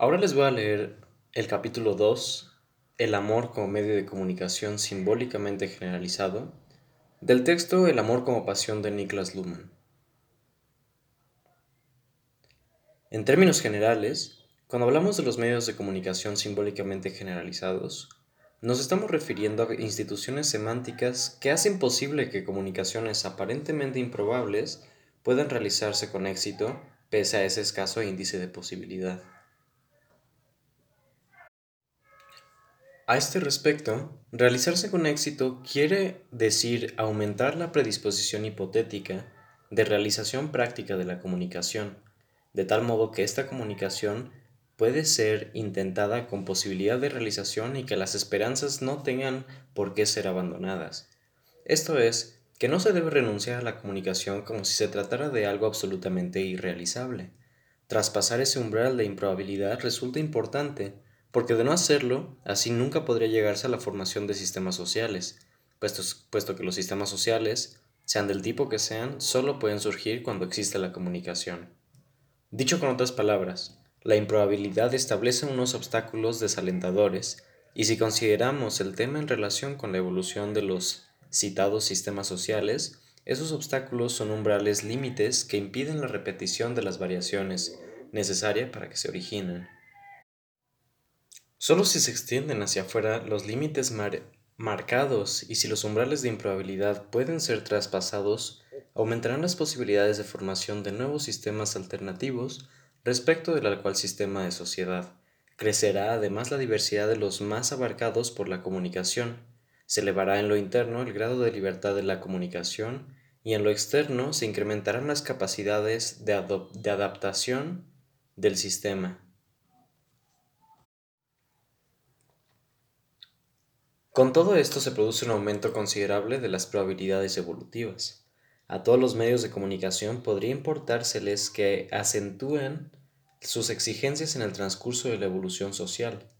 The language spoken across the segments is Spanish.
Ahora les voy a leer el capítulo 2, El amor como medio de comunicación simbólicamente generalizado, del texto El amor como pasión de Niklas Luhmann. En términos generales, cuando hablamos de los medios de comunicación simbólicamente generalizados, nos estamos refiriendo a instituciones semánticas que hacen posible que comunicaciones aparentemente improbables puedan realizarse con éxito pese a ese escaso índice de posibilidad. A este respecto, realizarse con éxito quiere decir aumentar la predisposición hipotética de realización práctica de la comunicación, de tal modo que esta comunicación puede ser intentada con posibilidad de realización y que las esperanzas no tengan por qué ser abandonadas. Esto es, que no se debe renunciar a la comunicación como si se tratara de algo absolutamente irrealizable. Traspasar ese umbral de improbabilidad resulta importante, porque de no hacerlo, así nunca podría llegarse a la formación de sistemas sociales, puesto, que los sistemas sociales, sean del tipo que sean, solo pueden surgir cuando existe la comunicación. Dicho con otras palabras, la improbabilidad establece unos obstáculos desalentadores, y si consideramos el tema en relación con la evolución de los citados sistemas sociales, esos obstáculos son umbrales límites que impiden la repetición de las variaciones necesarias para que se originen. Solo si se extienden hacia afuera los límites marcados y si los umbrales de improbabilidad pueden ser traspasados, aumentarán las posibilidades de formación de nuevos sistemas alternativos respecto del actual sistema de sociedad. Crecerá además la diversidad de los más abarcados por la comunicación. Se elevará en lo interno el grado de libertad de la comunicación y en lo externo se incrementarán las capacidades de, de adaptación del sistema. Con todo esto se produce un aumento considerable de las probabilidades evolutivas. A todos los medios de comunicación podría importárseles que acentúen sus exigencias en el transcurso de la evolución social.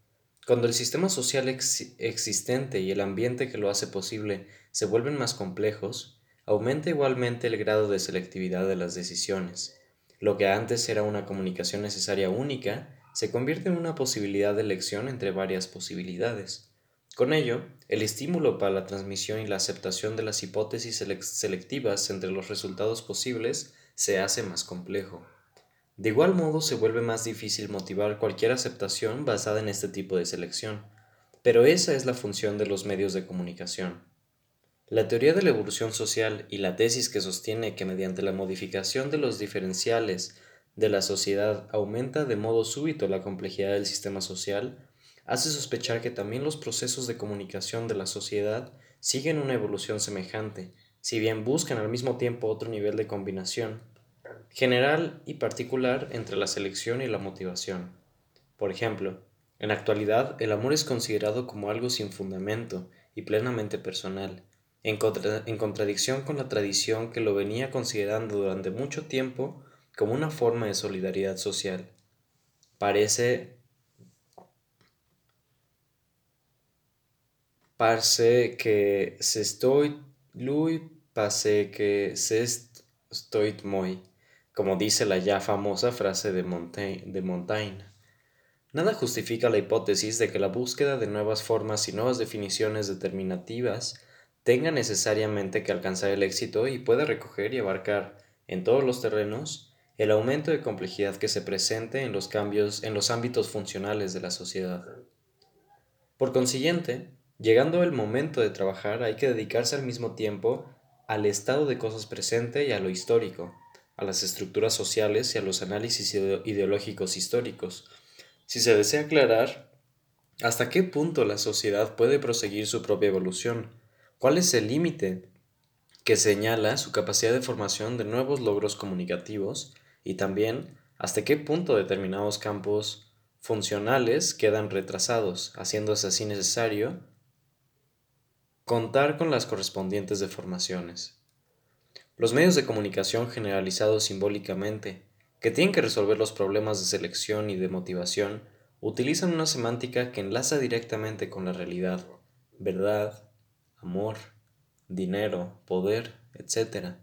Cuando el sistema social existente y el ambiente que lo hace posible se vuelven más complejos, aumenta igualmente el grado de selectividad de las decisiones. Lo que antes era una comunicación necesaria única se convierte en una posibilidad de elección entre varias posibilidades. Con ello, el estímulo para la transmisión y la aceptación de las hipótesis selectivas entre los resultados posibles se hace más complejo. De igual modo, se vuelve más difícil motivar cualquier aceptación basada en este tipo de selección, pero esa es la función de los medios de comunicación. La teoría de la evolución social y la tesis que sostiene que mediante la modificación de los diferenciales de la sociedad aumenta de modo súbito la complejidad del sistema social hace sospechar que también los procesos de comunicación de la sociedad siguen una evolución semejante, si bien buscan al mismo tiempo otro nivel de combinación, general y particular entre la selección y la motivación. Por ejemplo, en la actualidad el amor es considerado como algo sin fundamento y plenamente personal, en, en contradicción con la tradición que lo venía considerando durante mucho tiempo como una forma de solidaridad social. Parece Parce que se estoy lui parce que se estoy muy, como dice la ya famosa frase de Montaigne, de Montaigne. Nada justifica la hipótesis de que la búsqueda de nuevas formas y nuevas definiciones determinativas tenga necesariamente que alcanzar el éxito y pueda recoger y abarcar en todos los terrenos el aumento de complejidad que se presente en los cambios en los ámbitos funcionales de la sociedad. Por consiguiente, Llegando el momento de trabajar hay que dedicarse al mismo tiempo al estado de cosas presente y a lo histórico, a las estructuras sociales y a los análisis ideológicos históricos. Si se desea aclarar hasta qué punto la sociedad puede proseguir su propia evolución, cuál es el límite que señala su capacidad de formación de nuevos logros comunicativos y también hasta qué punto determinados campos funcionales quedan retrasados, haciéndose así necesario Contar con las correspondientes deformaciones. Los medios de comunicación generalizados simbólicamente, que tienen que resolver los problemas de selección y de motivación, utilizan una semántica que enlaza directamente con la realidad, verdad, amor, dinero, poder, etc.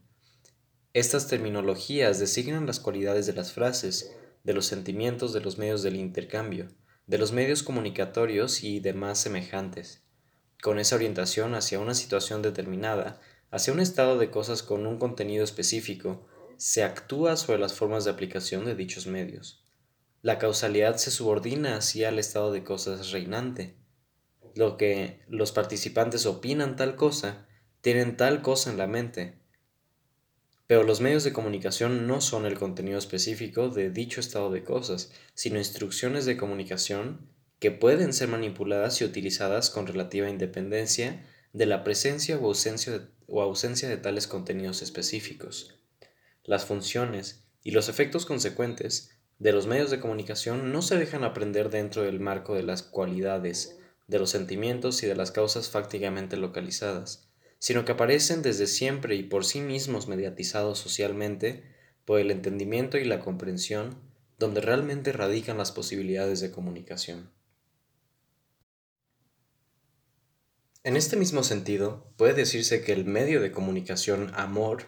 Estas terminologías designan las cualidades de las frases, de los sentimientos, de los medios del intercambio, de los medios comunicatorios y demás semejantes. Con esa orientación hacia una situación determinada, hacia un estado de cosas con un contenido específico, se actúa sobre las formas de aplicación de dichos medios. La causalidad se subordina así al estado de cosas reinante. Lo que los participantes opinan tal cosa, tienen tal cosa en la mente. Pero los medios de comunicación no son el contenido específico de dicho estado de cosas, sino instrucciones de comunicación que pueden ser manipuladas y utilizadas con relativa independencia de la presencia o ausencia de, tales contenidos específicos. Las funciones y los efectos consecuentes de los medios de comunicación no se dejan aprender dentro del marco de las cualidades, de los sentimientos y de las causas fácticamente localizadas, sino que aparecen desde siempre y por sí mismos mediatizados socialmente por el entendimiento y la comprensión, donde realmente radican las posibilidades de comunicación. En este mismo sentido, puede decirse que el medio de comunicación amor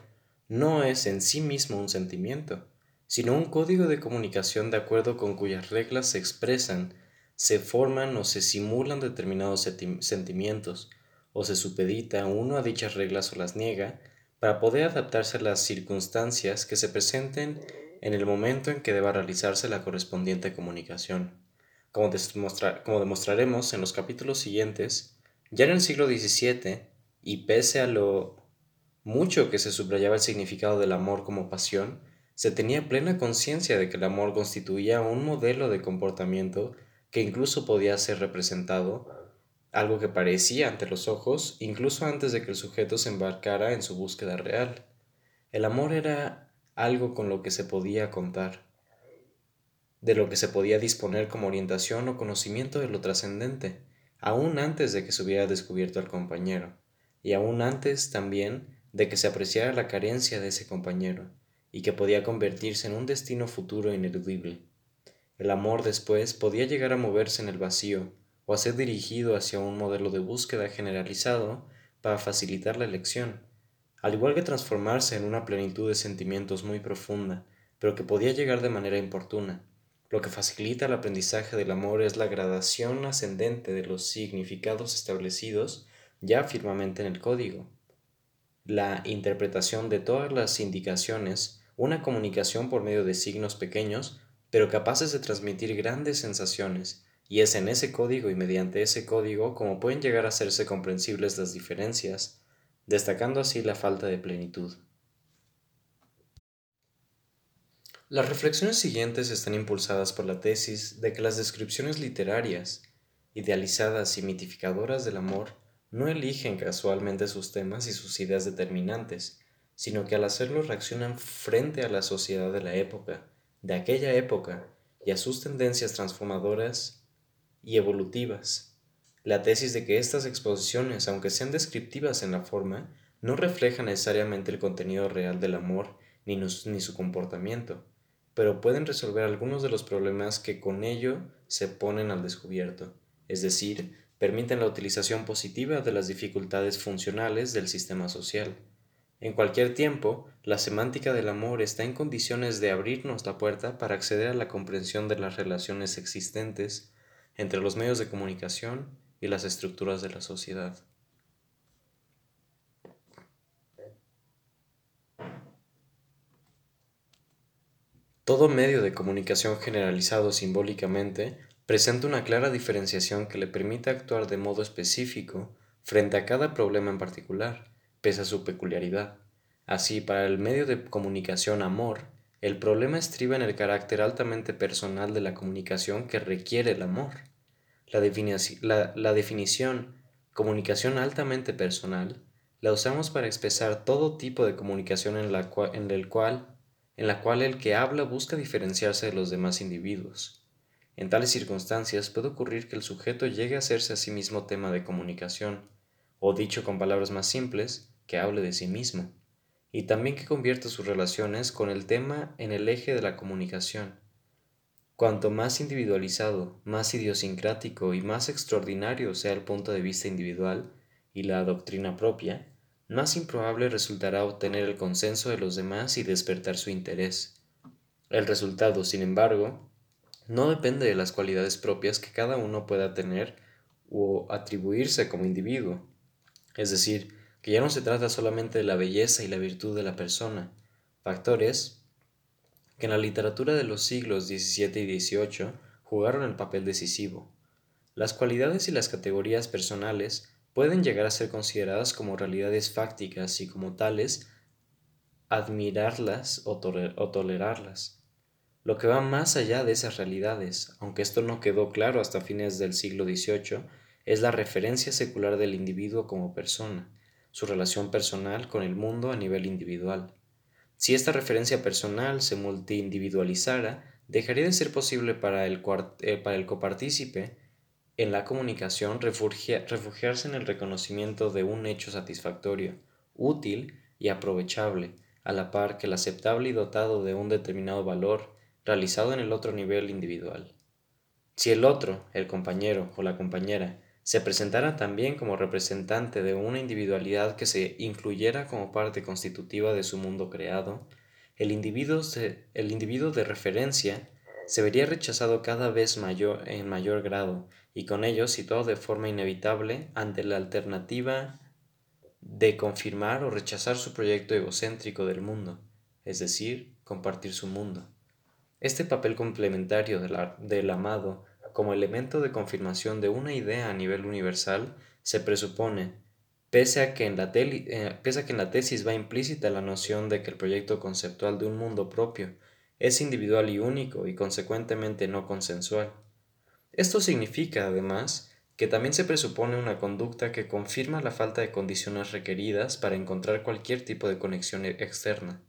no es en sí mismo un sentimiento, sino un código de comunicación de acuerdo con cuyas reglas se expresan, se forman o se simulan determinados sentimientos, o se supedita uno a dichas reglas o las niega, para poder adaptarse a las circunstancias que se presenten en el momento en que deba realizarse la correspondiente comunicación. Como, demostraremos en los capítulos siguientes, ya en el siglo XVII, y pese a lo mucho que se subrayaba el significado del amor como pasión, se tenía plena conciencia de que el amor constituía un modelo de comportamiento que incluso podía ser representado, algo que parecía ante los ojos incluso antes de que el sujeto se embarcara en su búsqueda real. El amor era algo con lo que se podía contar, de lo que se podía disponer como orientación o conocimiento de lo trascendente, aún antes de que se hubiera descubierto al compañero, y aún antes también de que se apreciara la carencia de ese compañero y que podía convertirse en un destino futuro ineludible. El amor después podía llegar a moverse en el vacío o a ser dirigido hacia un modelo de búsqueda generalizado para facilitar la elección, al igual que transformarse en una plenitud de sentimientos muy profunda, pero que podía llegar de manera importuna. Lo que facilita el aprendizaje del amor es la gradación ascendente de los significados establecidos ya firmemente en el código la interpretación de todas las indicaciones, una comunicación por medio de signos pequeños, pero capaces de transmitir grandes sensaciones, y es en ese código y mediante ese código como pueden llegar a hacerse comprensibles las diferencias, destacando así la falta de plenitud. Las reflexiones siguientes están impulsadas por la tesis de que las descripciones literarias, idealizadas y mitificadoras del amor, no eligen casualmente sus temas y sus ideas determinantes, sino que al hacerlo reaccionan frente a la sociedad de la época, de aquella época, y a sus tendencias transformadoras y evolutivas. La tesis de que estas exposiciones, aunque sean descriptivas en la forma, no reflejan necesariamente el contenido real del amor ni, su comportamiento, pero pueden resolver algunos de los problemas que con ello se ponen al descubierto, es decir, permiten la utilización positiva de las dificultades funcionales del sistema social. En cualquier tiempo, la semántica del amor está en condiciones de abrirnos la puerta para acceder a la comprensión de las relaciones existentes entre los medios de comunicación y las estructuras de la sociedad. Todo medio de comunicación generalizado simbólicamente presenta una clara diferenciación que le permite actuar de modo específico frente a cada problema en particular, pese a su peculiaridad. Así, para el medio de comunicación amor, el problema estriba en el carácter altamente personal de la comunicación que requiere el amor. La, definición comunicación altamente personal la usamos para expresar todo tipo de comunicación en la, en el cual, en la cual el que habla busca diferenciarse de los demás individuos. En tales circunstancias puede ocurrir que el sujeto llegue a hacerse a sí mismo tema de comunicación, o dicho con palabras más simples, que hable de sí mismo, y también que convierta sus relaciones con el tema en el eje de la comunicación. Cuanto más individualizado, más idiosincrático y más extraordinario sea el punto de vista individual y la doctrina propia, más improbable resultará obtener el consenso de los demás y despertar su interés. El resultado, sin embargo, no depende de las cualidades propias que cada uno pueda tener o atribuirse como individuo. Es decir, que ya no se trata solamente de la belleza y la virtud de la persona, factores que en la literatura de los siglos XVII y XVIII jugaron el papel decisivo. Las cualidades y las categorías personales pueden llegar a ser consideradas como realidades fácticas y como tales admirarlas o, tolerarlas. Lo que va más allá de esas realidades, aunque esto no quedó claro hasta fines del siglo XVIII, es la referencia secular del individuo como persona, su relación personal con el mundo a nivel individual. Si esta referencia personal se multiindividualizara, dejaría de ser posible para el, eh, para el copartícipe en la comunicación refugiarse en el reconocimiento de un hecho satisfactorio, útil y aprovechable, a la par que el aceptable y dotado de un determinado valor realizado en el otro nivel individual. Si el otro, el compañero o la compañera, se presentara también como representante de una individualidad que se incluyera como parte constitutiva de su mundo creado, el individuo, el individuo de referencia se vería rechazado cada vez mayor, en mayor grado y con ello situado de forma inevitable ante la alternativa de confirmar o rechazar su proyecto egocéntrico del mundo, es decir, compartir su mundo. Este papel complementario del amado como elemento de confirmación de una idea a nivel universal se presupone, pese a, que en la eh, pese a que en la tesis va implícita la noción de que el proyecto conceptual de un mundo propio es individual y único y consecuentemente no consensual. Esto significa, además, que también se presupone una conducta que confirma la falta de condiciones requeridas para encontrar cualquier tipo de conexión e-, externa.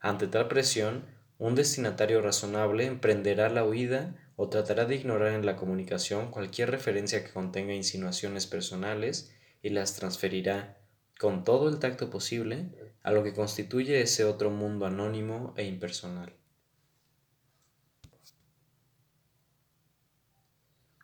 Ante tal presión, un destinatario razonable emprenderá la huida o tratará de ignorar en la comunicación cualquier referencia que contenga insinuaciones personales y las transferirá, con todo el tacto posible, a lo que constituye ese otro mundo anónimo e impersonal.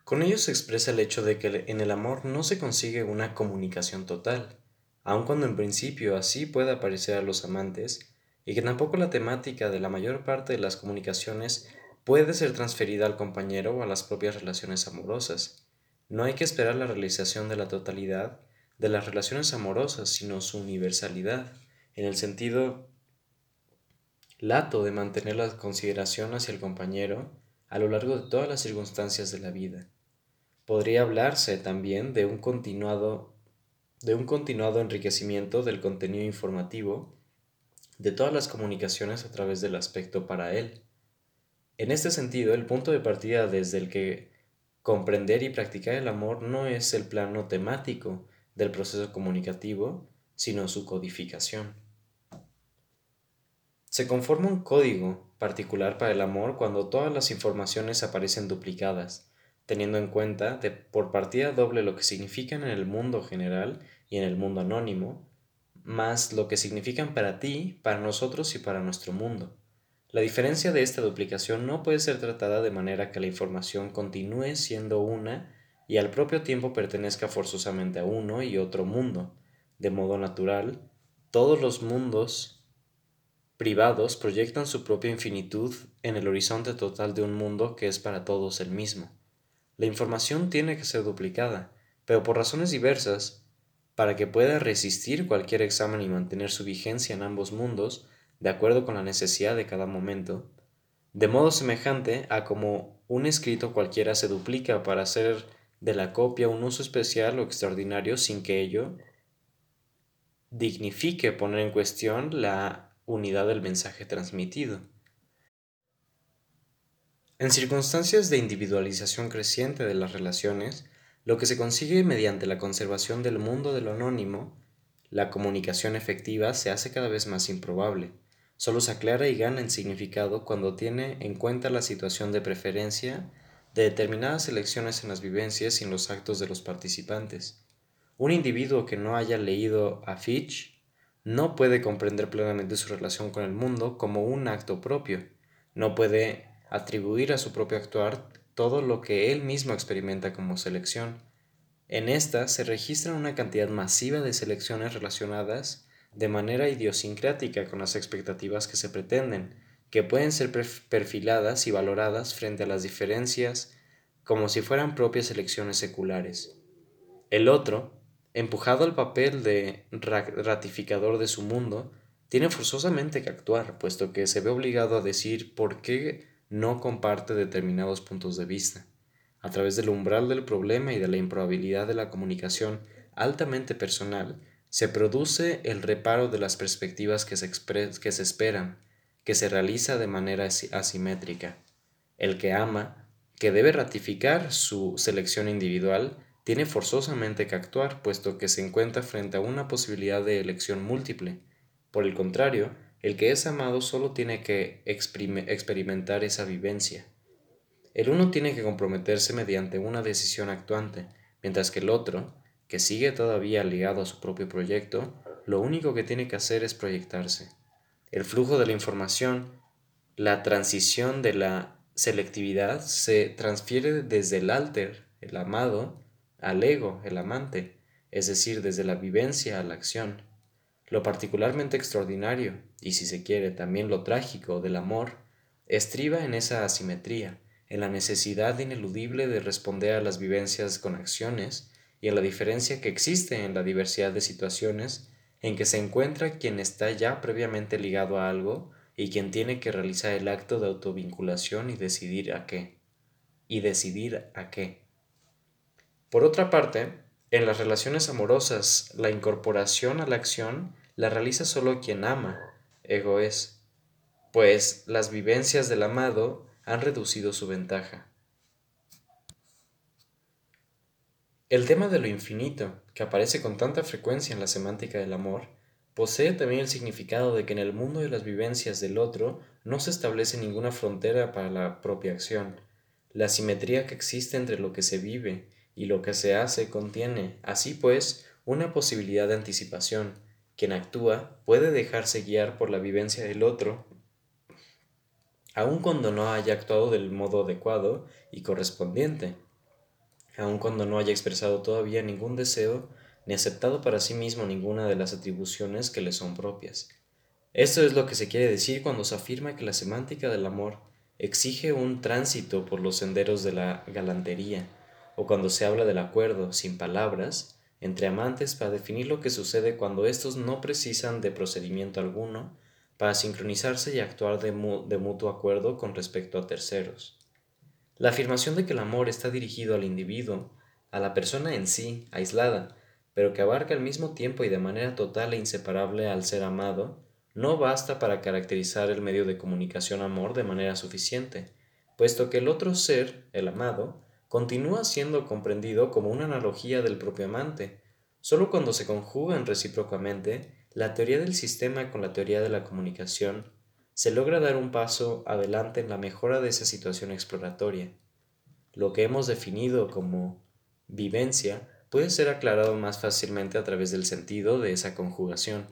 Con ello se expresa el hecho de que en el amor no se consigue una comunicación total, aun cuando en principio así pueda parecer a los amantes, y que tampoco la temática de la mayor parte de las comunicaciones puede ser transferida al compañero o a las propias relaciones amorosas. No hay que esperar la realización de la totalidad de las relaciones amorosas, sino su universalidad, en el sentido lato de mantener la consideración hacia el compañero a lo largo de todas las circunstancias de la vida. Podría hablarse también de un continuado, de un continuado enriquecimiento del contenido informativo de todas las comunicaciones a través del aspecto para él. En este sentido, el punto de partida desde el que comprender y practicar el amor no es el plano temático del proceso comunicativo, sino su codificación. Se conforma un código particular para el amor cuando todas las informaciones aparecen duplicadas, teniendo en cuenta de por partida doble lo que significan en el mundo general y en el mundo anónimo, más lo que significan para ti, para nosotros y para nuestro mundo. La diferencia de esta duplicación no puede ser tratada de manera que la información continúe siendo una y al propio tiempo pertenezca forzosamente a uno y otro mundo. De modo natural, todos los mundos privados proyectan su propia infinitud en el horizonte total de un mundo que es para todos el mismo. La información tiene que ser duplicada, pero por razones diversas, para que pueda resistir cualquier examen y mantener su vigencia en ambos mundos, de acuerdo con la necesidad de cada momento, de modo semejante a como un escrito cualquiera se duplica para hacer de la copia un uso especial o extraordinario sin que ello dignifique poner en cuestión la unidad del mensaje transmitido. En circunstancias de individualización creciente de las relaciones, lo que se consigue mediante la conservación del mundo de lo anónimo, la comunicación efectiva se hace cada vez más improbable. Solo se aclara y gana en significado cuando tiene en cuenta la situación de preferencia de determinadas elecciones en las vivencias y en los actos de los participantes. Un individuo que no haya leído a Fitch no puede comprender plenamente su relación con el mundo como un acto propio, no puede atribuir a su propio actuar todo lo que él mismo experimenta como selección. En esta se registra una cantidad masiva de selecciones relacionadas de manera idiosincrática con las expectativas que se pretenden, que pueden ser perfiladas y valoradas frente a las diferencias como si fueran propias elecciones seculares. El otro, empujado al papel de ratificador de su mundo, tiene forzosamente que actuar, puesto que se ve obligado a decir por qué no comparte determinados puntos de vista. A través del umbral del problema y de la improbabilidad de la comunicación altamente personal, se produce el reparo de las perspectivas que se, que se esperan, que se realiza de manera asimétrica. El que ama, que debe ratificar su selección individual, tiene forzosamente que actuar, puesto que se encuentra frente a una posibilidad de elección múltiple. Por el contrario, el que es amado solo tiene que experimentar esa vivencia. El uno tiene que comprometerse mediante una decisión actuante, mientras que el otro, que sigue todavía ligado a su propio proyecto, lo único que tiene que hacer es proyectarse. El flujo de la información, la transición de la selectividad se transfiere desde el alter, el amado, al ego, el amante, es decir, desde la vivencia a la acción. Lo particularmente extraordinario, y si se quiere también lo trágico del amor, estriba en esa asimetría, en la necesidad ineludible de responder a las vivencias con acciones y en la diferencia que existe en la diversidad de situaciones en que se encuentra quien está ya previamente ligado a algo y quien tiene que realizar el acto de autovinculación y decidir a qué. Y decidir a qué. Por otra parte, en las relaciones amorosas, la incorporación a la acción la realiza solo quien ama, ego es, pues las vivencias del amado han reducido su ventaja. El tema de lo infinito, que aparece con tanta frecuencia en la semántica del amor, posee también el significado de que en el mundo de las vivencias del otro no se establece ninguna frontera para la propia acción. La simetría que existe entre lo que se vive y lo que se hace contiene, así pues, una posibilidad de anticipación. Quien actúa puede dejarse guiar por la vivencia del otro, aun cuando no haya actuado del modo adecuado y correspondiente, aun cuando no haya expresado todavía ningún deseo ni aceptado para sí mismo ninguna de las atribuciones que le son propias. Esto es lo que se quiere decir cuando se afirma que la semántica del amor exige un tránsito por los senderos de la galantería, o cuando se habla del acuerdo, sin palabras, entre amantes para definir lo que sucede cuando éstos no precisan de procedimiento alguno para sincronizarse y actuar de, de mutuo acuerdo con respecto a terceros. La afirmación de que el amor está dirigido al individuo, a la persona en sí, aislada, pero que abarca al mismo tiempo y de manera total e inseparable al ser amado, no basta para caracterizar el medio de comunicación amor de manera suficiente, puesto que el otro ser, el amado, continúa siendo comprendido como una analogía del propio amante. Solo cuando se conjugan recíprocamente la teoría del sistema con la teoría de la comunicación, se logra dar un paso adelante en la mejora de esa situación exploratoria. Lo que hemos definido como vivencia puede ser aclarado más fácilmente a través del sentido de esa conjugación.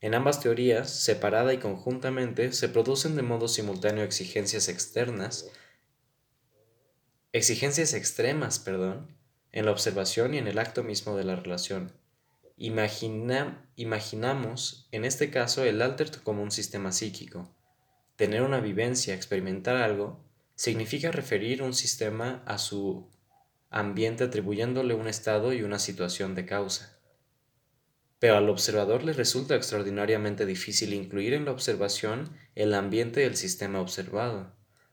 En ambas teorías, separada y conjuntamente, se producen de modo simultáneo exigencias externas Exigencias extremas, perdón, en la observación y en el acto mismo de la relación. imaginamos, en este caso, el alter como un sistema psíquico. Tener una vivencia, experimentar algo, significa referir un sistema a su ambiente atribuyéndole un estado y una situación de causa. Pero al observador le resulta extraordinariamente difícil incluir en la observación el ambiente del sistema observado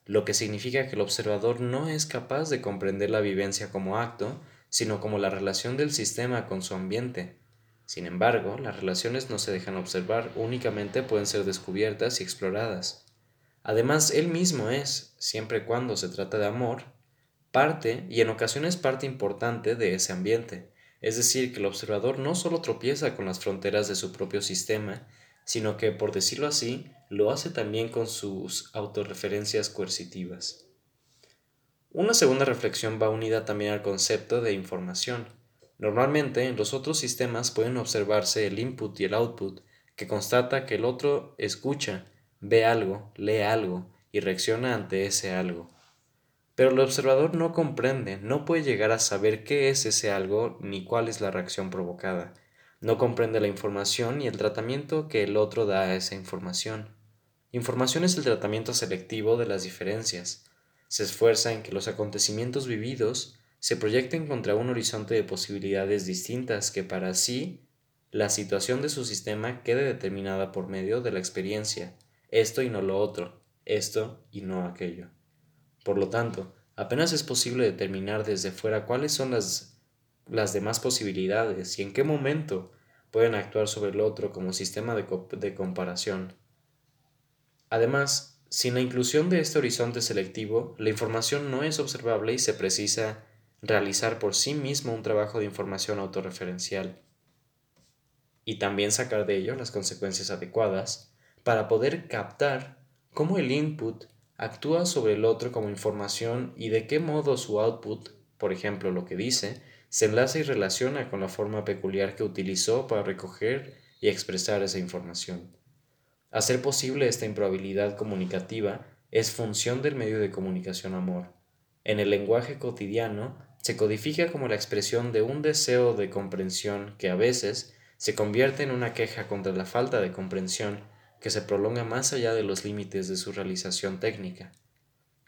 lo que significa que el observador no es capaz de comprender la vivencia como acto, sino como la relación del sistema con su ambiente. Sin embargo, las relaciones no se dejan observar, únicamente pueden ser descubiertas y exploradas. Además, él mismo es, siempre cuando se trata de amor, parte y en ocasiones parte importante de ese ambiente. Es decir, que el observador no solo tropieza con las fronteras de su propio sistema, sino que, por decirlo así, lo hace también con sus autorreferencias coercitivas. Una segunda reflexión va unida también al concepto de información. Normalmente en los otros sistemas pueden observarse el input y el output, que constata que el otro escucha, ve algo, lee algo y reacciona ante ese algo. Pero el observador no comprende, no puede llegar a saber qué es ese algo ni cuál es la reacción provocada. No comprende la información y el tratamiento que el otro da a esa información. Información es el tratamiento selectivo de las diferencias. Se esfuerza en que los acontecimientos vividos se proyecten contra un horizonte de posibilidades distintas que para sí la situación de su sistema quede determinada por medio de la experiencia, esto y no lo otro, esto y no aquello. Por lo tanto, apenas es posible determinar desde fuera cuáles son las, las demás posibilidades y en qué momento pueden actuar sobre el otro como sistema de, de comparación. Además, sin la inclusión de este horizonte selectivo, la información no es observable y se precisa realizar por sí mismo un trabajo de información autorreferencial y también sacar de ello las consecuencias adecuadas para poder captar cómo el input actúa sobre el otro como información y de qué modo su output, por ejemplo lo que dice, se enlaza y relaciona con la forma peculiar que utilizó para recoger y expresar esa información. Hacer posible esta improbabilidad comunicativa es función del medio de comunicación amor. En el lenguaje cotidiano se codifica como la expresión de un deseo de comprensión que a veces se convierte en una queja contra la falta de comprensión que se prolonga más allá de los límites de su realización técnica.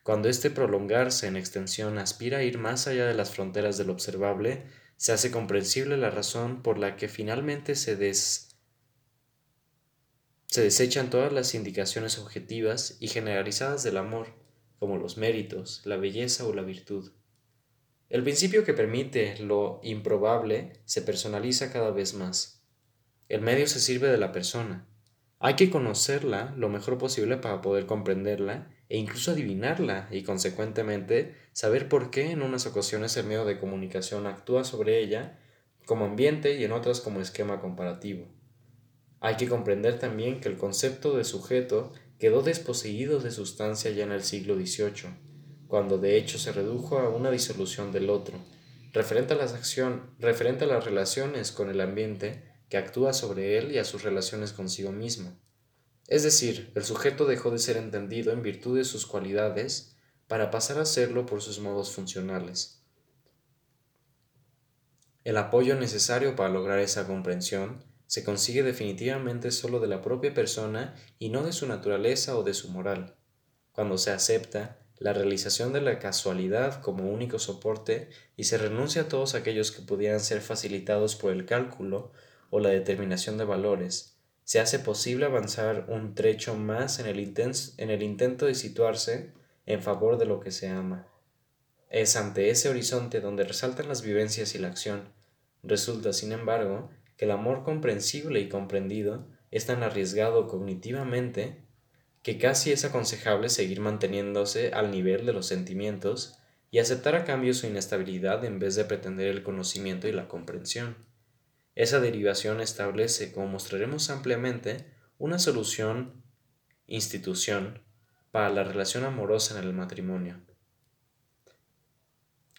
Cuando este prolongarse en extensión aspira a ir más allá de las fronteras del observable, se hace comprensible la razón por la que finalmente se, se desechan todas las indicaciones objetivas y generalizadas del amor, como los méritos, la belleza o la virtud. El principio que permite lo improbable se personaliza cada vez más. El medio se sirve de la persona. Hay que conocerla lo mejor posible para poder comprenderla e incluso adivinarla y consecuentemente saber por qué en unas ocasiones el medio de comunicación actúa sobre ella como ambiente y en otras como esquema comparativo. Hay que comprender también que el concepto de sujeto quedó desposeído de sustancia ya en el siglo XVIII cuando de hecho se redujo a una disolución del otro, referente a, las acción, referente a las relaciones con el ambiente que actúa sobre él y a sus relaciones consigo mismo. Es decir, el sujeto dejó de ser entendido en virtud de sus cualidades para pasar a serlo por sus modos funcionales. El apoyo necesario para lograr esa comprensión se consigue definitivamente solo de la propia persona y no de su naturaleza o de su moral. Cuando se acepta la realización de la casualidad como único soporte y se renuncia a todos aquellos que pudieran ser facilitados por el cálculo o la determinación de valores, se hace posible avanzar un trecho más en el, en el intento de situarse en favor de lo que se ama. Es ante ese horizonte donde resaltan las vivencias y la acción. Resulta, sin embargo, que el amor comprensible y comprendido es tan arriesgado cognitivamente que casi es aconsejable seguir manteniéndose al nivel de los sentimientos y aceptar a cambio su inestabilidad en vez de pretender el conocimiento y la comprensión. Esa derivación establece, como mostraremos ampliamente, una solución institución para la relación amorosa en el matrimonio.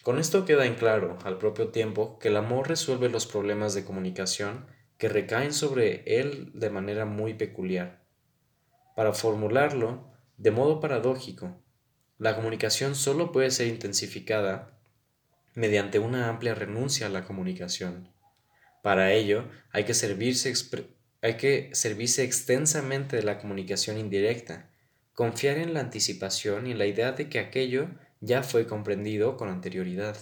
Con esto queda en claro, al propio tiempo, que el amor resuelve los problemas de comunicación que recaen sobre él de manera muy peculiar para formularlo de modo paradójico, la comunicación solo puede ser intensificada mediante una amplia renuncia a la comunicación. Para ello hay que servirse, extensamente de la comunicación indirecta, confiar en la anticipación y en la idea de que aquello ya fue comprendido con anterioridad.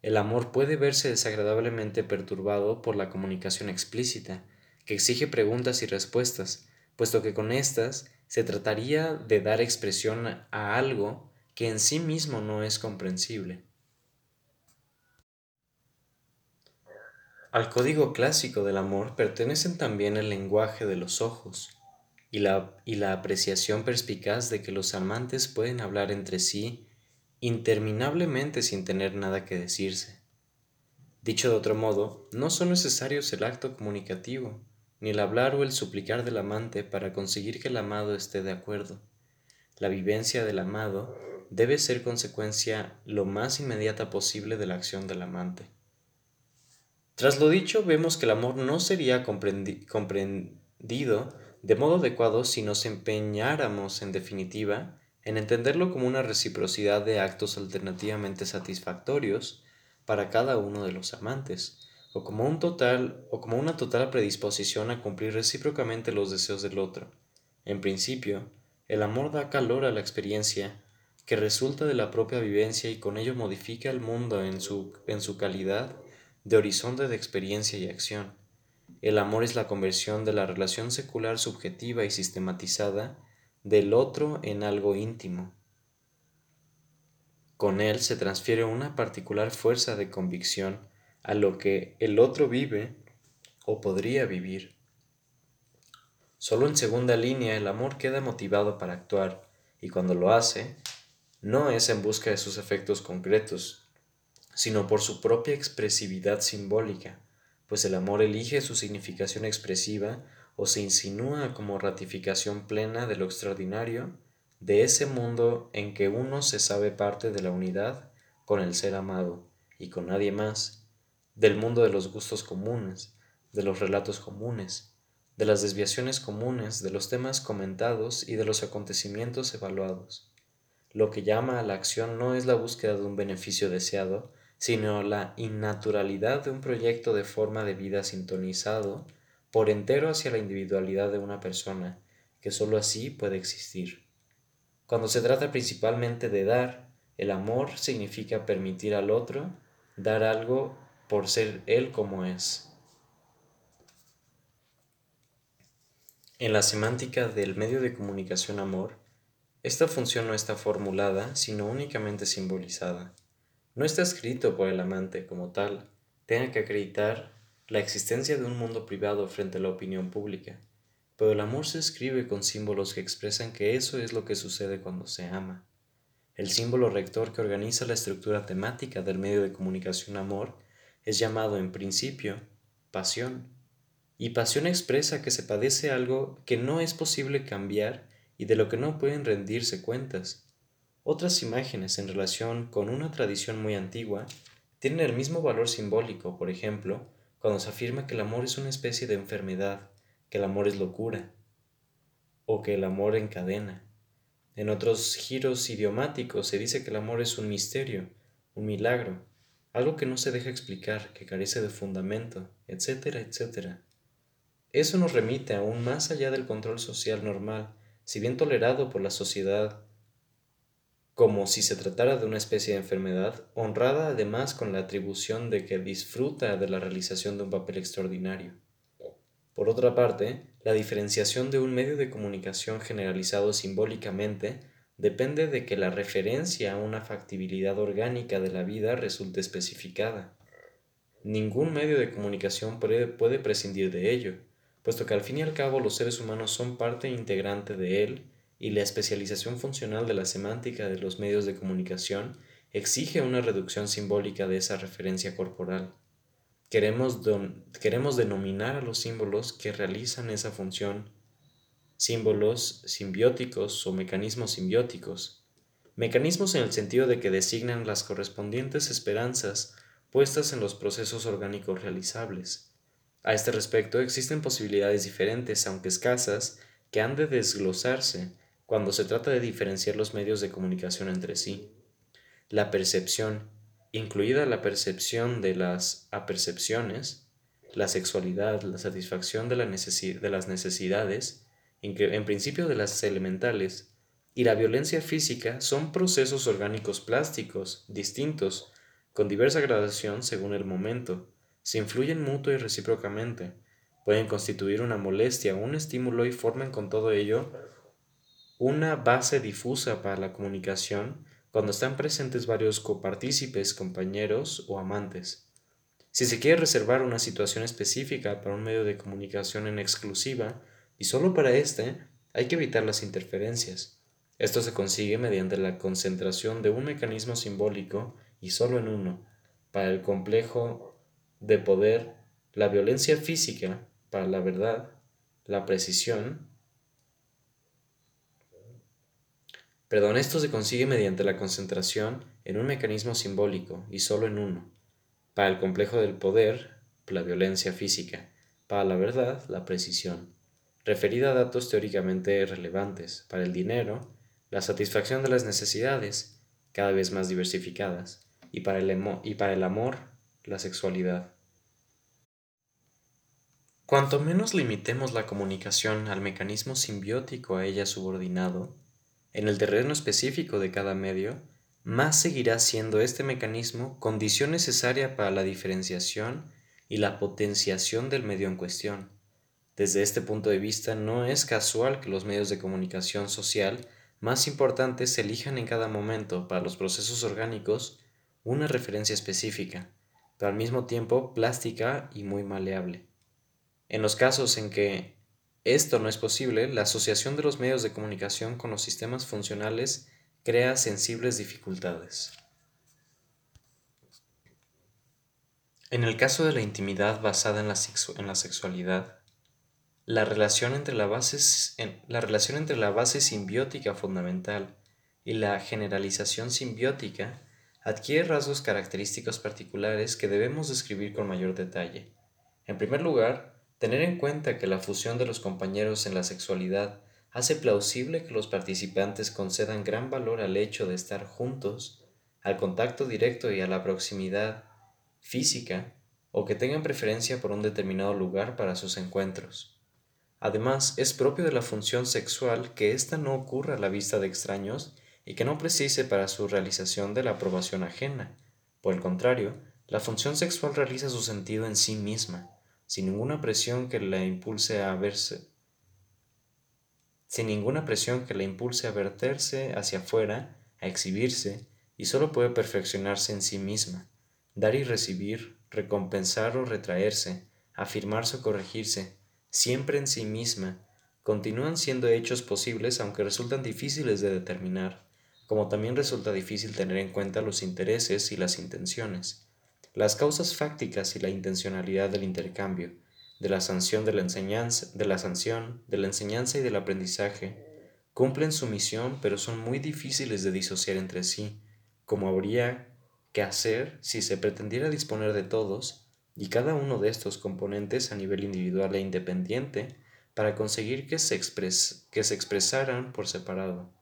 El amor puede verse desagradablemente perturbado por la comunicación explícita, que exige preguntas y respuestas, puesto que con estas se trataría de dar expresión a algo que en sí mismo no es comprensible. Al código clásico del amor pertenecen también el lenguaje de los ojos y la, y la apreciación perspicaz de que los amantes pueden hablar entre sí interminablemente sin tener nada que decirse. Dicho de otro modo, no son necesarios el acto comunicativo, ni el hablar o el suplicar del amante para conseguir que el amado esté de acuerdo. La vivencia del amado debe ser consecuencia lo más inmediata posible de la acción del amante. Tras lo dicho, vemos que el amor no sería comprendido de modo adecuado si nos empeñáramos, en definitiva, en entenderlo como una reciprocidad de actos alternativamente satisfactorios para cada uno de los amantes, o como un total o como una total predisposición a cumplir recíprocamente los deseos del otro. En principio, El amor da calor a la experiencia, que resulta de la propia vivencia y con ello modifica el mundo en su, en su calidad de horizonte de experiencia y acción. El amor es la conversión de la relación secular subjetiva y sistematizada del otro en algo íntimo. Con él se transfiere una particular fuerza de convicción a lo que el otro vive o podría vivir. Solo en segunda línea el amor queda motivado para actuar, y cuando lo hace, no es en busca de sus efectos concretos, sino por su propia expresividad simbólica, pues el amor elige su significación expresiva o se insinúa como ratificación plena de lo extraordinario de ese mundo en que uno se sabe parte de la unidad con el ser amado y con nadie más, del mundo de los gustos comunes, de los relatos comunes, de las desviaciones comunes, de los temas comentados y de los acontecimientos evaluados. Lo que llama a la acción no es la búsqueda de un beneficio deseado, sino la innaturalidad de un proyecto de forma de vida sintonizado por entero hacia la individualidad de una persona, que sólo así puede existir. Cuando se trata principalmente de dar, el amor significa permitir al otro dar algo por ser él como es. En la semántica del medio de comunicación amor, esta función no está formulada, sino únicamente simbolizada. No está escrito por el amante como tal, tenga que acreditar la existencia de un mundo privado frente a la opinión pública pero el amor se escribe con símbolos que expresan que eso es lo que sucede cuando se ama. El símbolo rector que organiza la estructura temática del medio de comunicación amor es llamado en principio pasión, y pasión expresa que se padece algo que no es posible cambiar y de lo que no pueden rendirse cuentas. Otras imágenes en relación con una tradición muy antigua tienen el mismo valor simbólico, por ejemplo, cuando se afirma que el amor es una especie de enfermedad, que el amor es locura o que el amor encadena. En otros giros idiomáticos se dice que el amor es un misterio, un milagro, algo que no se deja explicar, que carece de fundamento, etcétera, etcétera. Eso nos remite aún más allá del control social normal, si bien tolerado por la sociedad como si se tratara de una especie de enfermedad, honrada además con la atribución de que disfruta de la realización de un papel extraordinario. Por otra parte, la diferenciación de un medio de comunicación generalizado simbólicamente depende de que la referencia a una factibilidad orgánica de la vida resulte especificada. Ningún medio de comunicación puede, prescindir de ello, puesto que al fin y al cabo los seres humanos son parte integrante de él y la especialización funcional de la semántica de los medios de comunicación exige una reducción simbólica de esa referencia corporal. Queremos, queremos denominar a los símbolos que realizan esa función símbolos simbióticos o mecanismos simbióticos. Mecanismos en el sentido de que designan las correspondientes esperanzas puestas en los procesos orgánicos realizables. A este respecto existen posibilidades diferentes, aunque escasas, que han de desglosarse cuando se trata de diferenciar los medios de comunicación entre sí. La percepción, incluida la percepción de las apercepciones, la sexualidad, la satisfacción de, las necesidades, en principio de las elementales, y la violencia física son procesos orgánicos plásticos distintos, con diversa gradación según el momento, se influyen mutuo y recíprocamente, pueden constituir una molestia un estímulo y forman con todo ello una base difusa para la comunicación cuando están presentes varios copartícipes, compañeros o amantes. Si se quiere reservar una situación específica para un medio de comunicación en exclusiva y solo para éste, hay que evitar las interferencias. Esto se consigue mediante la concentración de un mecanismo simbólico y solo en uno, para el complejo de poder, la violencia física, para la verdad, la precisión Perdón, esto se consigue mediante la concentración en un mecanismo simbólico y solo en uno. Para el complejo del poder, la violencia física. Para la verdad, la precisión. Referida a datos teóricamente relevantes. Para el dinero, la satisfacción de las necesidades, cada vez más diversificadas. Y para el, y para el amor, la sexualidad. Cuanto menos limitemos la comunicación al mecanismo simbiótico a ella subordinado, en el terreno específico de cada medio, más seguirá siendo este mecanismo condición necesaria para la diferenciación y la potenciación del medio en cuestión. Desde este punto de vista, no es casual que los medios de comunicación social más importantes elijan en cada momento para los procesos orgánicos una referencia específica, pero al mismo tiempo plástica y muy maleable. En los casos en que esto no es posible, la asociación de los medios de comunicación con los sistemas funcionales crea sensibles dificultades. En el caso de la intimidad basada en la, sexualidad, la relación, entre la base, la relación entre la base simbiótica fundamental y la generalización simbiótica adquiere rasgos característicos particulares que debemos describir con mayor detalle. En primer lugar, Tener en cuenta que la fusión de los compañeros en la sexualidad hace plausible que los participantes concedan gran valor al hecho de estar juntos, al contacto directo y a la proximidad física, o que tengan preferencia por un determinado lugar para sus encuentros. Además, es propio de la función sexual que ésta no ocurra a la vista de extraños y que no precise para su realización de la aprobación ajena. Por el contrario, la función sexual realiza su sentido en sí misma sin ninguna presión que la impulse a verse, sin ninguna presión que la impulse a verterse hacia afuera, a exhibirse, y solo puede perfeccionarse en sí misma, dar y recibir, recompensar o retraerse, afirmarse o corregirse, siempre en sí misma, continúan siendo hechos posibles aunque resultan difíciles de determinar, como también resulta difícil tener en cuenta los intereses y las intenciones. Las causas fácticas y la intencionalidad del intercambio, de la sanción de la enseñanza, de la sanción, de la enseñanza y del aprendizaje, cumplen su misión, pero son muy difíciles de disociar entre sí, como habría que hacer si se pretendiera disponer de todos y cada uno de estos componentes a nivel individual e independiente para conseguir que se, que se expresaran por separado.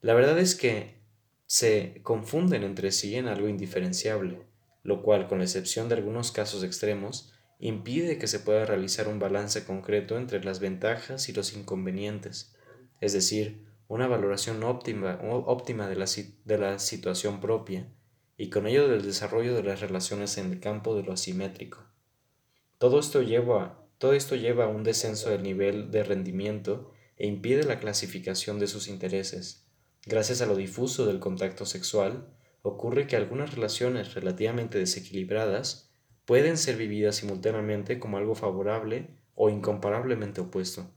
La verdad es que se confunden entre sí en algo indiferenciable lo cual, con la excepción de algunos casos extremos, impide que se pueda realizar un balance concreto entre las ventajas y los inconvenientes, es decir, una valoración óptima, óptima de, la, de la situación propia y con ello del desarrollo de las relaciones en el campo de lo asimétrico. Todo esto lleva, todo esto lleva a un descenso del nivel de rendimiento e impide la clasificación de sus intereses. Gracias a lo difuso del contacto sexual, ocurre que algunas relaciones relativamente desequilibradas pueden ser vividas simultáneamente como algo favorable o incomparablemente opuesto,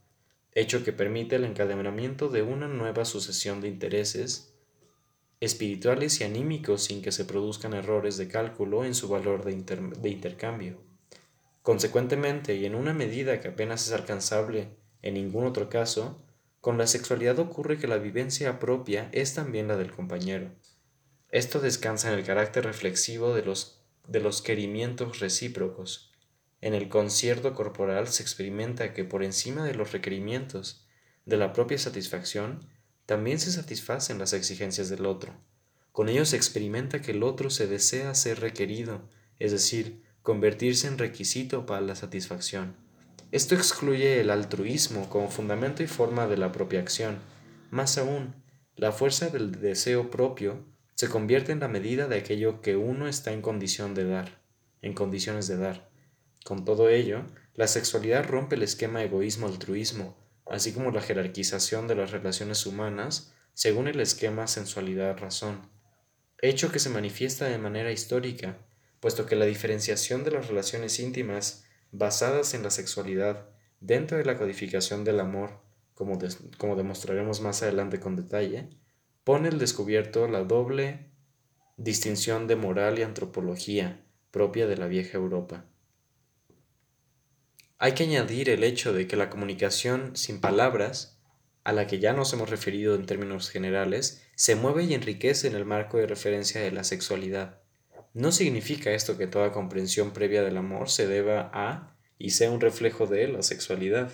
hecho que permite el encadenamiento de una nueva sucesión de intereses espirituales y anímicos sin que se produzcan errores de cálculo en su valor de, intercambio. Consecuentemente, y en una medida que apenas es alcanzable en ningún otro caso, con la sexualidad ocurre que la vivencia propia es también la del compañero esto descansa en el carácter reflexivo de los, de los querimientos recíprocos. En el concierto corporal se experimenta que por encima de los requerimientos de la propia satisfacción, también se satisfacen las exigencias del otro. Con ello se experimenta que el otro se desea ser requerido, es decir, convertirse en requisito para la satisfacción. Esto excluye el altruismo como fundamento y forma de la propia acción. Más aún, la fuerza del deseo propio se convierte en la medida de aquello que uno está en condición de dar, en condiciones de dar. Con todo ello, la sexualidad rompe el esquema egoísmo-altruismo, así como la jerarquización de las relaciones humanas según el esquema sensualidad-razón, hecho que se manifiesta de manera histórica, puesto que la diferenciación de las relaciones íntimas basadas en la sexualidad dentro de la codificación del amor, como, como demostraremos más adelante con detalle, pone al descubierto la doble distinción de moral y antropología propia de la vieja Europa. Hay que añadir el hecho de que la comunicación sin palabras, a la que ya nos hemos referido en términos generales, se mueve y enriquece en el marco de referencia de la sexualidad. No significa esto que toda comprensión previa del amor se deba a y sea un reflejo de la sexualidad.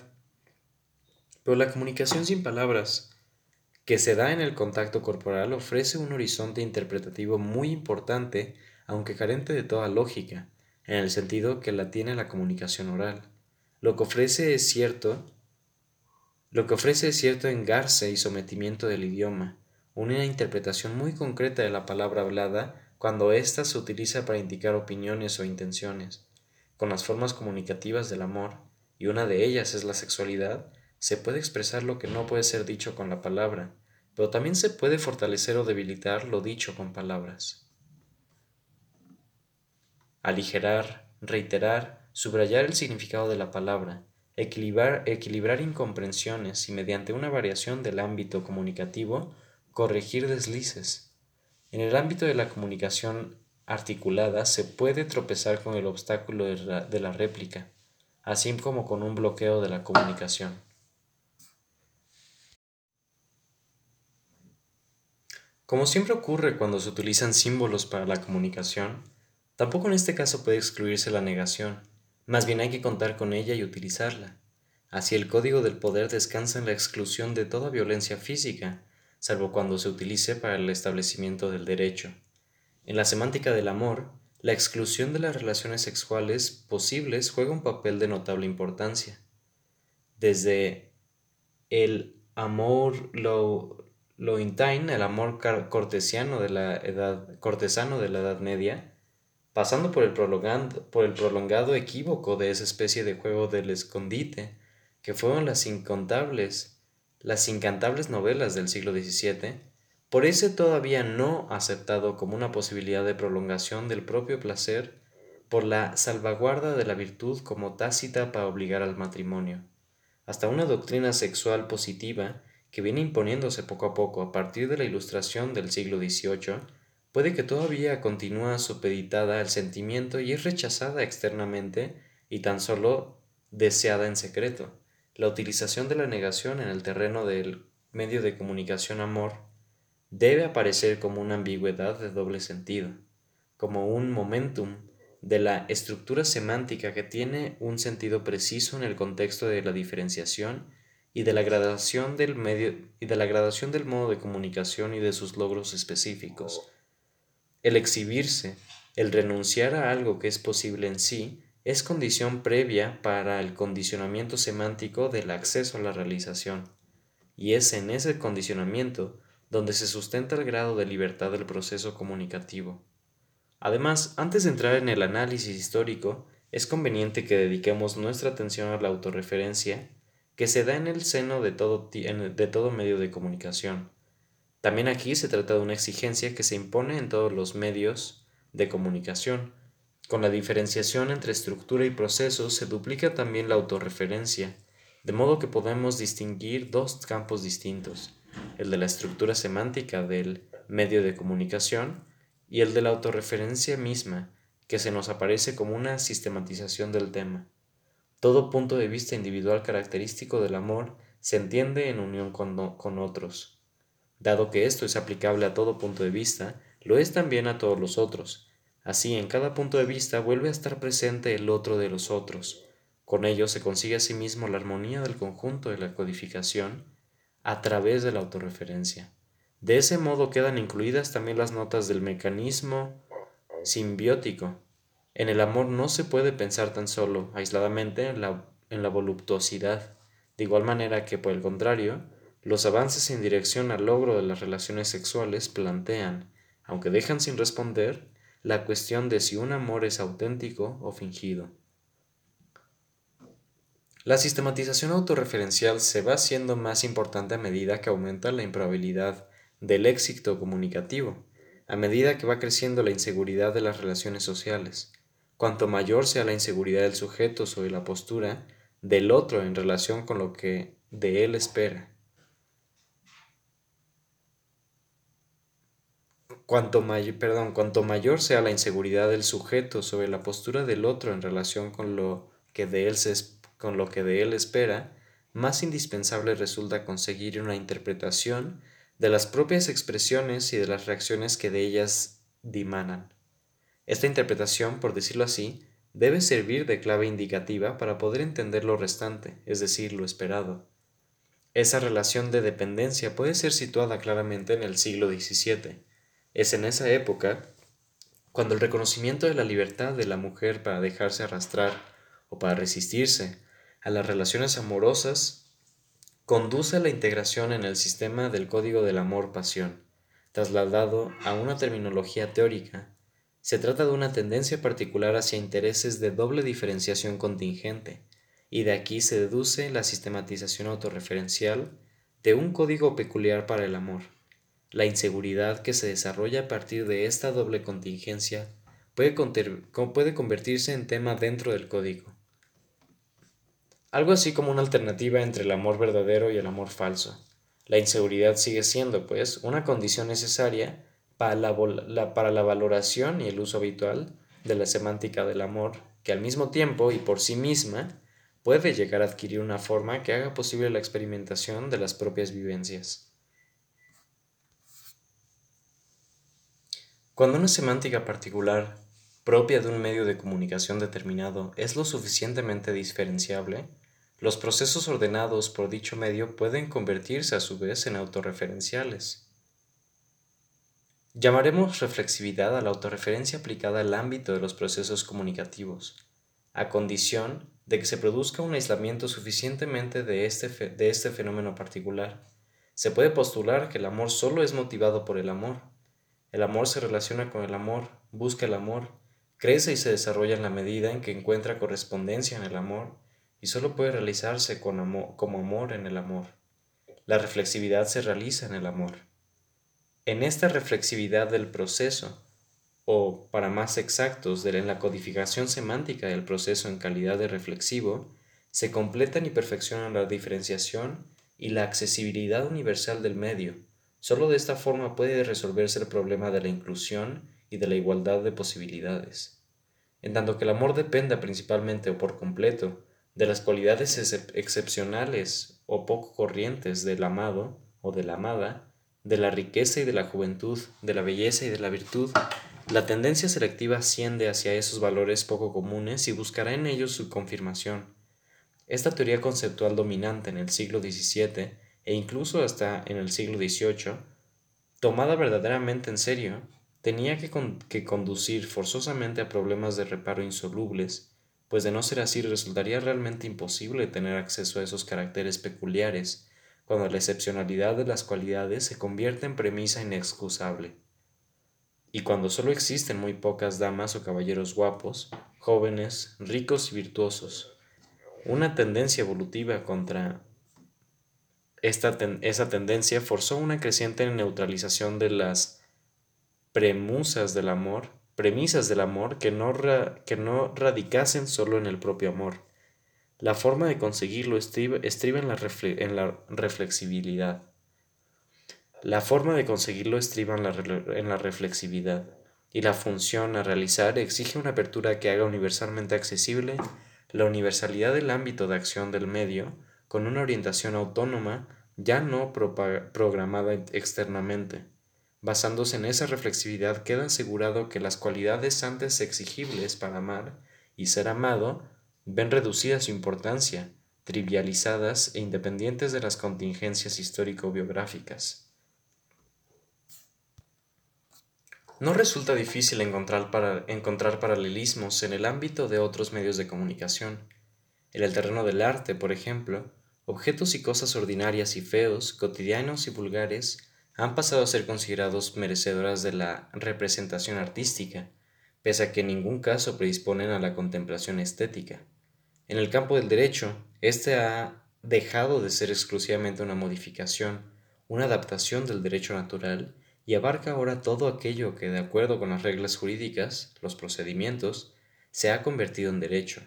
Pero la comunicación sin palabras que se da en el contacto corporal ofrece un horizonte interpretativo muy importante, aunque carente de toda lógica, en el sentido que la tiene la comunicación oral. lo que ofrece es cierto, lo que ofrece es cierto engarce y sometimiento del idioma, una interpretación muy concreta de la palabra hablada cuando ésta se utiliza para indicar opiniones o intenciones. Con las formas comunicativas del amor, y una de ellas es la sexualidad, se puede expresar lo que no puede ser dicho con la palabra, pero también se puede fortalecer o debilitar lo dicho con palabras. Aligerar, reiterar, subrayar el significado de la palabra, equilibrar, equilibrar incomprensiones y mediante una variación del ámbito comunicativo, corregir deslices. En el ámbito de la comunicación articulada se puede tropezar con el obstáculo de la réplica, así como con un bloqueo de la comunicación. Como siempre ocurre cuando se utilizan símbolos para la comunicación, tampoco en este caso puede excluirse la negación, más bien hay que contar con ella y utilizarla. Así el código del poder descansa en la exclusión de toda violencia física, salvo cuando se utilice para el establecimiento del derecho. En la semántica del amor, la exclusión de las relaciones sexuales posibles juega un papel de notable importancia. Desde el amor lo, Lointain, el amor cortesiano de la edad, cortesano de la Edad Media, pasando por el, por el prolongado equívoco de esa especie de juego del escondite, que fueron las incontables, las incantables novelas del siglo XVII, por ese todavía no aceptado como una posibilidad de prolongación del propio placer, por la salvaguarda de la virtud como tácita para obligar al matrimonio, hasta una doctrina sexual positiva que viene imponiéndose poco a poco a partir de la ilustración del siglo XVIII, puede que todavía continúa supeditada al sentimiento y es rechazada externamente y tan solo deseada en secreto. La utilización de la negación en el terreno del medio de comunicación amor debe aparecer como una ambigüedad de doble sentido, como un momentum de la estructura semántica que tiene un sentido preciso en el contexto de la diferenciación y de la gradación del medio y de la gradación del modo de comunicación y de sus logros específicos. El exhibirse, el renunciar a algo que es posible en sí, es condición previa para el condicionamiento semántico del acceso a la realización, y es en ese condicionamiento donde se sustenta el grado de libertad del proceso comunicativo. Además, antes de entrar en el análisis histórico, es conveniente que dediquemos nuestra atención a la autorreferencia que se da en el seno de todo, de todo medio de comunicación. También aquí se trata de una exigencia que se impone en todos los medios de comunicación. Con la diferenciación entre estructura y proceso se duplica también la autorreferencia, de modo que podemos distinguir dos campos distintos, el de la estructura semántica del medio de comunicación y el de la autorreferencia misma, que se nos aparece como una sistematización del tema. Todo punto de vista individual característico del amor se entiende en unión con, otros. Dado que esto es aplicable a todo punto de vista, lo es también a todos los otros. Así, en cada punto de vista vuelve a estar presente el otro de los otros. Con ello se consigue asimismo la armonía del conjunto de la codificación a través de la autorreferencia. De ese modo quedan incluidas también las notas del mecanismo simbiótico en el amor no se puede pensar tan solo, aisladamente, en la, en la voluptuosidad, de igual manera que, por el contrario, los avances en dirección al logro de las relaciones sexuales plantean, aunque dejan sin responder, la cuestión de si un amor es auténtico o fingido. La sistematización autorreferencial se va haciendo más importante a medida que aumenta la improbabilidad del éxito comunicativo, a medida que va creciendo la inseguridad de las relaciones sociales, cuanto mayor sea la inseguridad del sujeto sobre la postura del otro en relación con lo que de él espera. Cuanto, perdón, cuanto mayor sea la inseguridad del sujeto sobre la postura del otro en relación con lo que de él, se, con lo que de él espera, más indispensable resulta conseguir una interpretación de las propias expresiones y de las reacciones que de ellas dimanan. Esta interpretación, por decirlo así, debe servir de clave indicativa para poder entender lo restante, es decir, lo esperado. Esa relación de dependencia puede ser situada claramente en el siglo XVII. Es en esa época cuando el reconocimiento de la libertad de la mujer para dejarse arrastrar o para resistirse a las relaciones amorosas, conduce a la integración en el sistema del código del amor-pasión, trasladado a una terminología teórica. Se trata de una tendencia particular hacia intereses de doble diferenciación contingente, y de aquí se deduce la sistematización autorreferencial de un código peculiar para el amor. La inseguridad que se desarrolla a partir de esta doble contingencia puede, puede convertirse en tema dentro del código. Algo así como una alternativa entre el amor verdadero y el amor falso. La inseguridad sigue siendo, pues, una condición necesaria para la, valoración y el uso habitual de la semántica del amor, que al mismo tiempo y por sí misma puede llegar a adquirir una forma que haga posible la experimentación de las propias vivencias. Cuando una semántica particular, propia de un medio de comunicación determinado, es lo suficientemente diferenciable, los procesos ordenados por dicho medio pueden convertirse a su vez en autorreferenciales. Llamaremos reflexividad a la autorreferencia aplicada al ámbito de los procesos comunicativos, a condición de que se produzca un aislamiento suficientemente de este, de este fenómeno particular. Se puede postular que el amor solo es motivado por el amor, el amor se relaciona con el amor, busca el amor, crece y se desarrolla en la medida en que encuentra correspondencia en el amor y solo puede realizarse como amor en el amor. La reflexividad se realiza en el amor. En esta reflexividad del proceso, o para más exactos, en la codificación semántica del proceso en calidad de reflexivo, se completan y perfeccionan la diferenciación y la accesibilidad universal del medio, Solo de esta forma puede resolverse el problema de la inclusión y de la igualdad de posibilidades. En tanto que el amor dependa principalmente o por completo de las cualidades excepcionales o poco corrientes del amado o de la amada, de la riqueza y de la juventud, de la belleza y de la virtud, la tendencia selectiva asciende hacia esos valores poco comunes y buscará en ellos su confirmación. Esta teoría conceptual dominante en el siglo XVII e incluso hasta en el siglo XVIII, tomada verdaderamente en serio, tenía que, que, conducir forzosamente a problemas de reparo insolubles, pues de no ser así resultaría realmente imposible tener acceso a esos caracteres peculiares, cuando la excepcionalidad de las cualidades se convierte en premisa inexcusable. Y cuando solo existen muy pocas damas o caballeros guapos, jóvenes, ricos y virtuosos, una tendencia evolutiva contra esta esa tendencia forzó una creciente neutralización de las premusas del amor, premisas del amor que no, que no radicasen solo en el propio amor. La forma de conseguirlo estriba, en, la la reflexibilidad. La forma de conseguirlo estriba en la, en la reflexividad, y la función a realizar exige una apertura que haga universalmente accesible la universalidad del ámbito de acción del medio, con una orientación autónoma, ya no programada externamente. Basándose en esa reflexividad queda asegurado que las cualidades antes exigibles para amar y ser amado ven reducida su importancia, trivializadas e independientes de las contingencias histórico-biográficas. No resulta difícil encontrar, encontrar paralelismos en el ámbito de otros medios de comunicación. En el terreno del arte, por ejemplo, objetos y cosas ordinarias y feos, cotidianos y vulgares, han pasado a ser considerados merecedoras de la representación artística, pese a que en ningún caso predisponen a la contemplación estética. En el campo del derecho, éste ha dejado de ser exclusivamente una modificación, una adaptación del derecho natural, y abarca ahora todo aquello que, de acuerdo con las reglas jurídicas, los procedimientos, se ha convertido en derecho.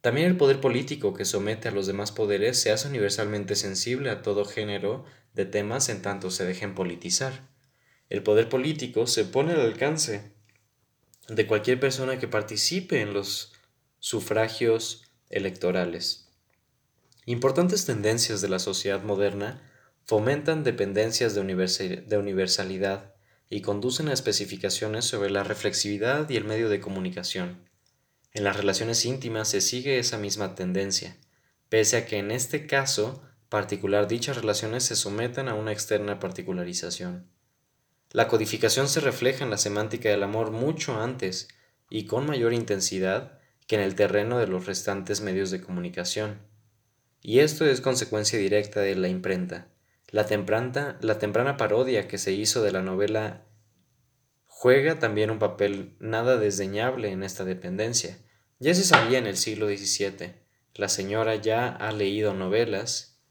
También el poder político que somete a los demás poderes se hace universalmente sensible a todo género de temas en tanto se dejen politizar. El poder político se pone al alcance de cualquier persona que participe en los sufragios electorales. Importantes tendencias de la sociedad moderna fomentan dependencias de, universalidad y conducen a especificaciones sobre la reflexividad y el medio de comunicación. En las relaciones íntimas se sigue esa misma tendencia, pese a que en este caso particular dichas relaciones se someten a una externa particularización. La codificación se refleja en la semántica del amor mucho antes y con mayor intensidad que en el terreno de los restantes medios de comunicación. y esto es consecuencia directa de la imprenta. La temprana, parodia que se hizo de la novela juega también un papel nada desdeñable en esta dependencia. Ya se sabía en el siglo XVII, la señora ya ha leído novelas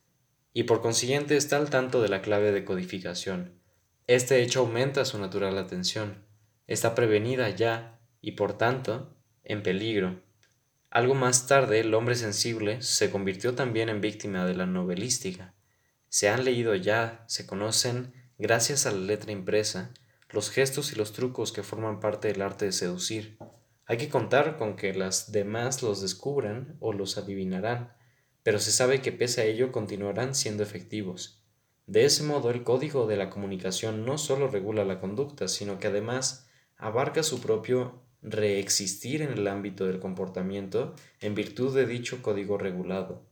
y por consiguiente está al tanto de la clave de codificación. Este hecho aumenta su natural atención, está prevenida ya y por tanto en peligro. Algo más tarde, el hombre sensible se convirtió también en víctima de la novelística. Se han leído ya, se conocen, gracias a la letra impresa, los gestos y los trucos que forman parte del arte de seducir. Hay que contar con que las demás los descubran o los adivinarán, pero se sabe que pese a ello continuarán siendo efectivos. De ese modo, el código de la comunicación no solo regula la conducta, sino que además abarca su propio reexistir en el ámbito del comportamiento en virtud de dicho código regulado.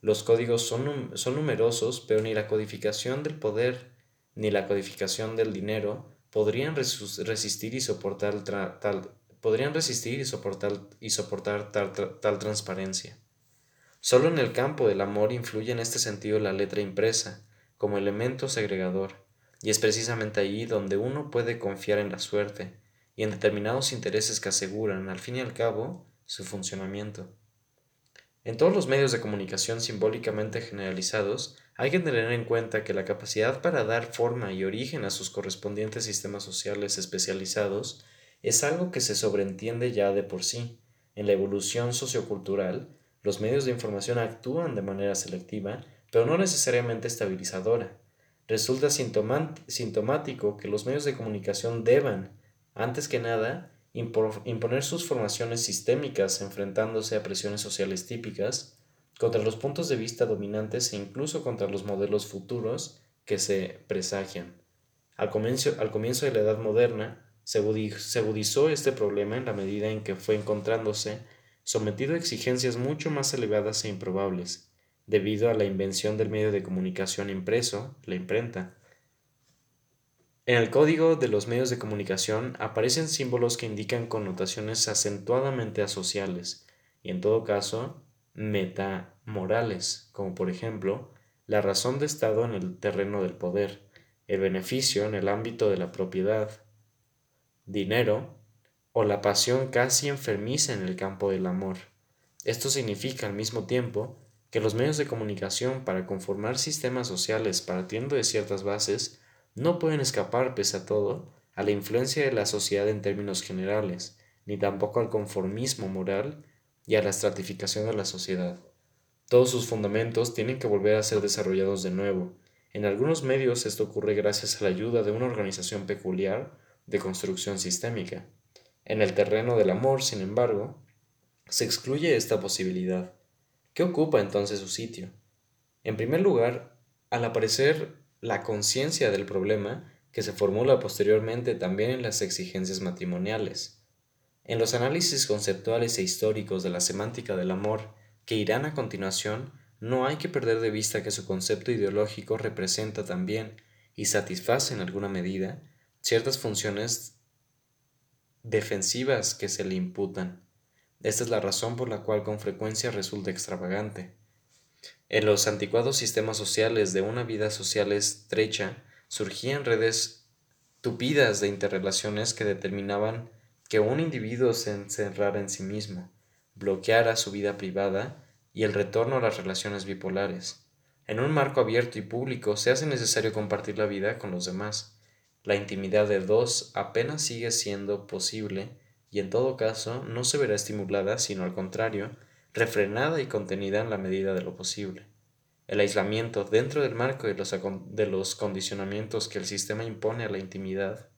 Los códigos son, son numerosos, pero ni la codificación del poder ni la codificación del dinero podrían resistir y soportar tal, podrían resistir y soportar, y soportar tal, tal transparencia. Solo en el campo del amor influye en este sentido la letra impresa, como elemento segregador, y es precisamente allí donde uno puede confiar en la suerte, y en determinados intereses que aseguran, al fin y al cabo, su funcionamiento. En todos los medios de comunicación simbólicamente generalizados, hay que tener en cuenta que la capacidad para dar forma y origen a sus correspondientes sistemas sociales especializados es algo que se sobreentiende ya de por sí. En la evolución sociocultural, los medios de información actúan de manera selectiva, pero no necesariamente estabilizadora. Resulta sintomático que los medios de comunicación deban, antes que nada, imponer sus formaciones sistémicas enfrentándose a presiones sociales típicas, contra los puntos de vista dominantes e incluso contra los modelos futuros que se presagian. Al comienzo, al comienzo de la Edad Moderna, se agudizó este problema en la medida en que fue encontrándose sometido a exigencias mucho más elevadas e improbables, debido a la invención del medio de comunicación impreso, la imprenta, en el código de los medios de comunicación aparecen símbolos que indican connotaciones acentuadamente asociales y en todo caso metamorales, como por ejemplo la razón de Estado en el terreno del poder, el beneficio en el ámbito de la propiedad, dinero o la pasión casi enfermiza en el campo del amor. Esto significa al mismo tiempo que los medios de comunicación para conformar sistemas sociales partiendo de ciertas bases no pueden escapar, pese a todo, a la influencia de la sociedad en términos generales, ni tampoco al conformismo moral y a la estratificación de la sociedad. Todos sus fundamentos tienen que volver a ser desarrollados de nuevo. En algunos medios esto ocurre gracias a la ayuda de una organización peculiar de construcción sistémica. En el terreno del amor, sin embargo, se excluye esta posibilidad. ¿Qué ocupa entonces su sitio? En primer lugar, al aparecer la conciencia del problema que se formula posteriormente también en las exigencias matrimoniales. En los análisis conceptuales e históricos de la semántica del amor que irán a continuación, no hay que perder de vista que su concepto ideológico representa también y satisface en alguna medida ciertas funciones defensivas que se le imputan. Esta es la razón por la cual con frecuencia resulta extravagante. En los anticuados sistemas sociales de una vida social estrecha surgían redes tupidas de interrelaciones que determinaban que un individuo se encerrara en sí mismo, bloqueara su vida privada y el retorno a las relaciones bipolares. En un marco abierto y público se hace necesario compartir la vida con los demás. La intimidad de dos apenas sigue siendo posible y en todo caso no se verá estimulada, sino al contrario, refrenada y contenida en la medida de lo posible. El aislamiento dentro del marco de los, de los condicionamientos que el sistema impone a la intimidad,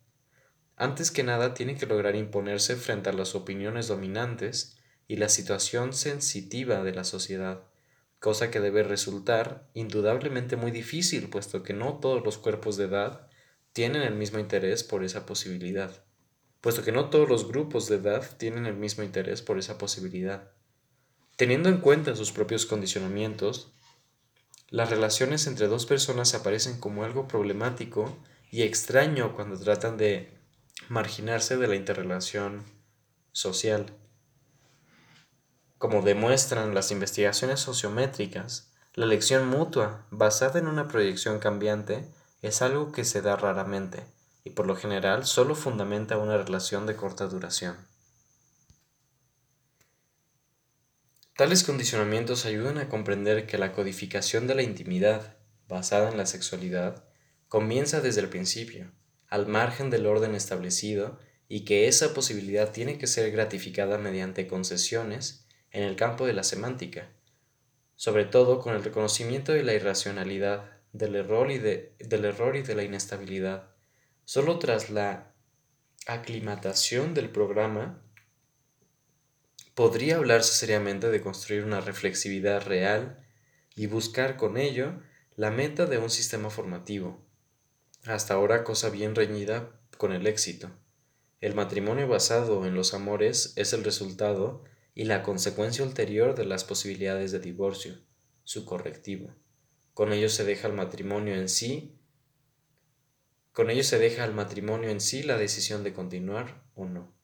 antes que nada tiene que lograr imponerse frente a las opiniones dominantes y la situación sensitiva de la sociedad, cosa que debe resultar indudablemente muy difícil, puesto que no todos los cuerpos de edad tienen el mismo interés por esa posibilidad, puesto que no todos los grupos de edad tienen el mismo interés por esa posibilidad. Teniendo en cuenta sus propios condicionamientos, las relaciones entre dos personas aparecen como algo problemático y extraño cuando tratan de marginarse de la interrelación social. Como demuestran las investigaciones sociométricas, La elección mutua, basada en una proyección cambiante, es algo que se da raramente y por lo general solo fundamenta una relación de corta duración. Tales condicionamientos ayudan a comprender que la codificación de la intimidad, basada en la sexualidad, comienza desde el principio, al margen del orden establecido, y que esa posibilidad tiene que ser gratificada mediante concesiones en el campo de la semántica, sobre todo con el reconocimiento de la irracionalidad, del error y de, del error y de la inestabilidad. Solo tras la aclimatación del programa podría hablarse seriamente de construir una reflexividad real y buscar con ello la meta de un sistema formativo, hasta ahora cosa bien reñida con el éxito. El matrimonio basado en los amores es el resultado y la consecuencia ulterior de las posibilidades de divorcio, su correctivo. Con ello se deja al matrimonio en sí, con ello se deja al matrimonio en sí la decisión de continuar o no.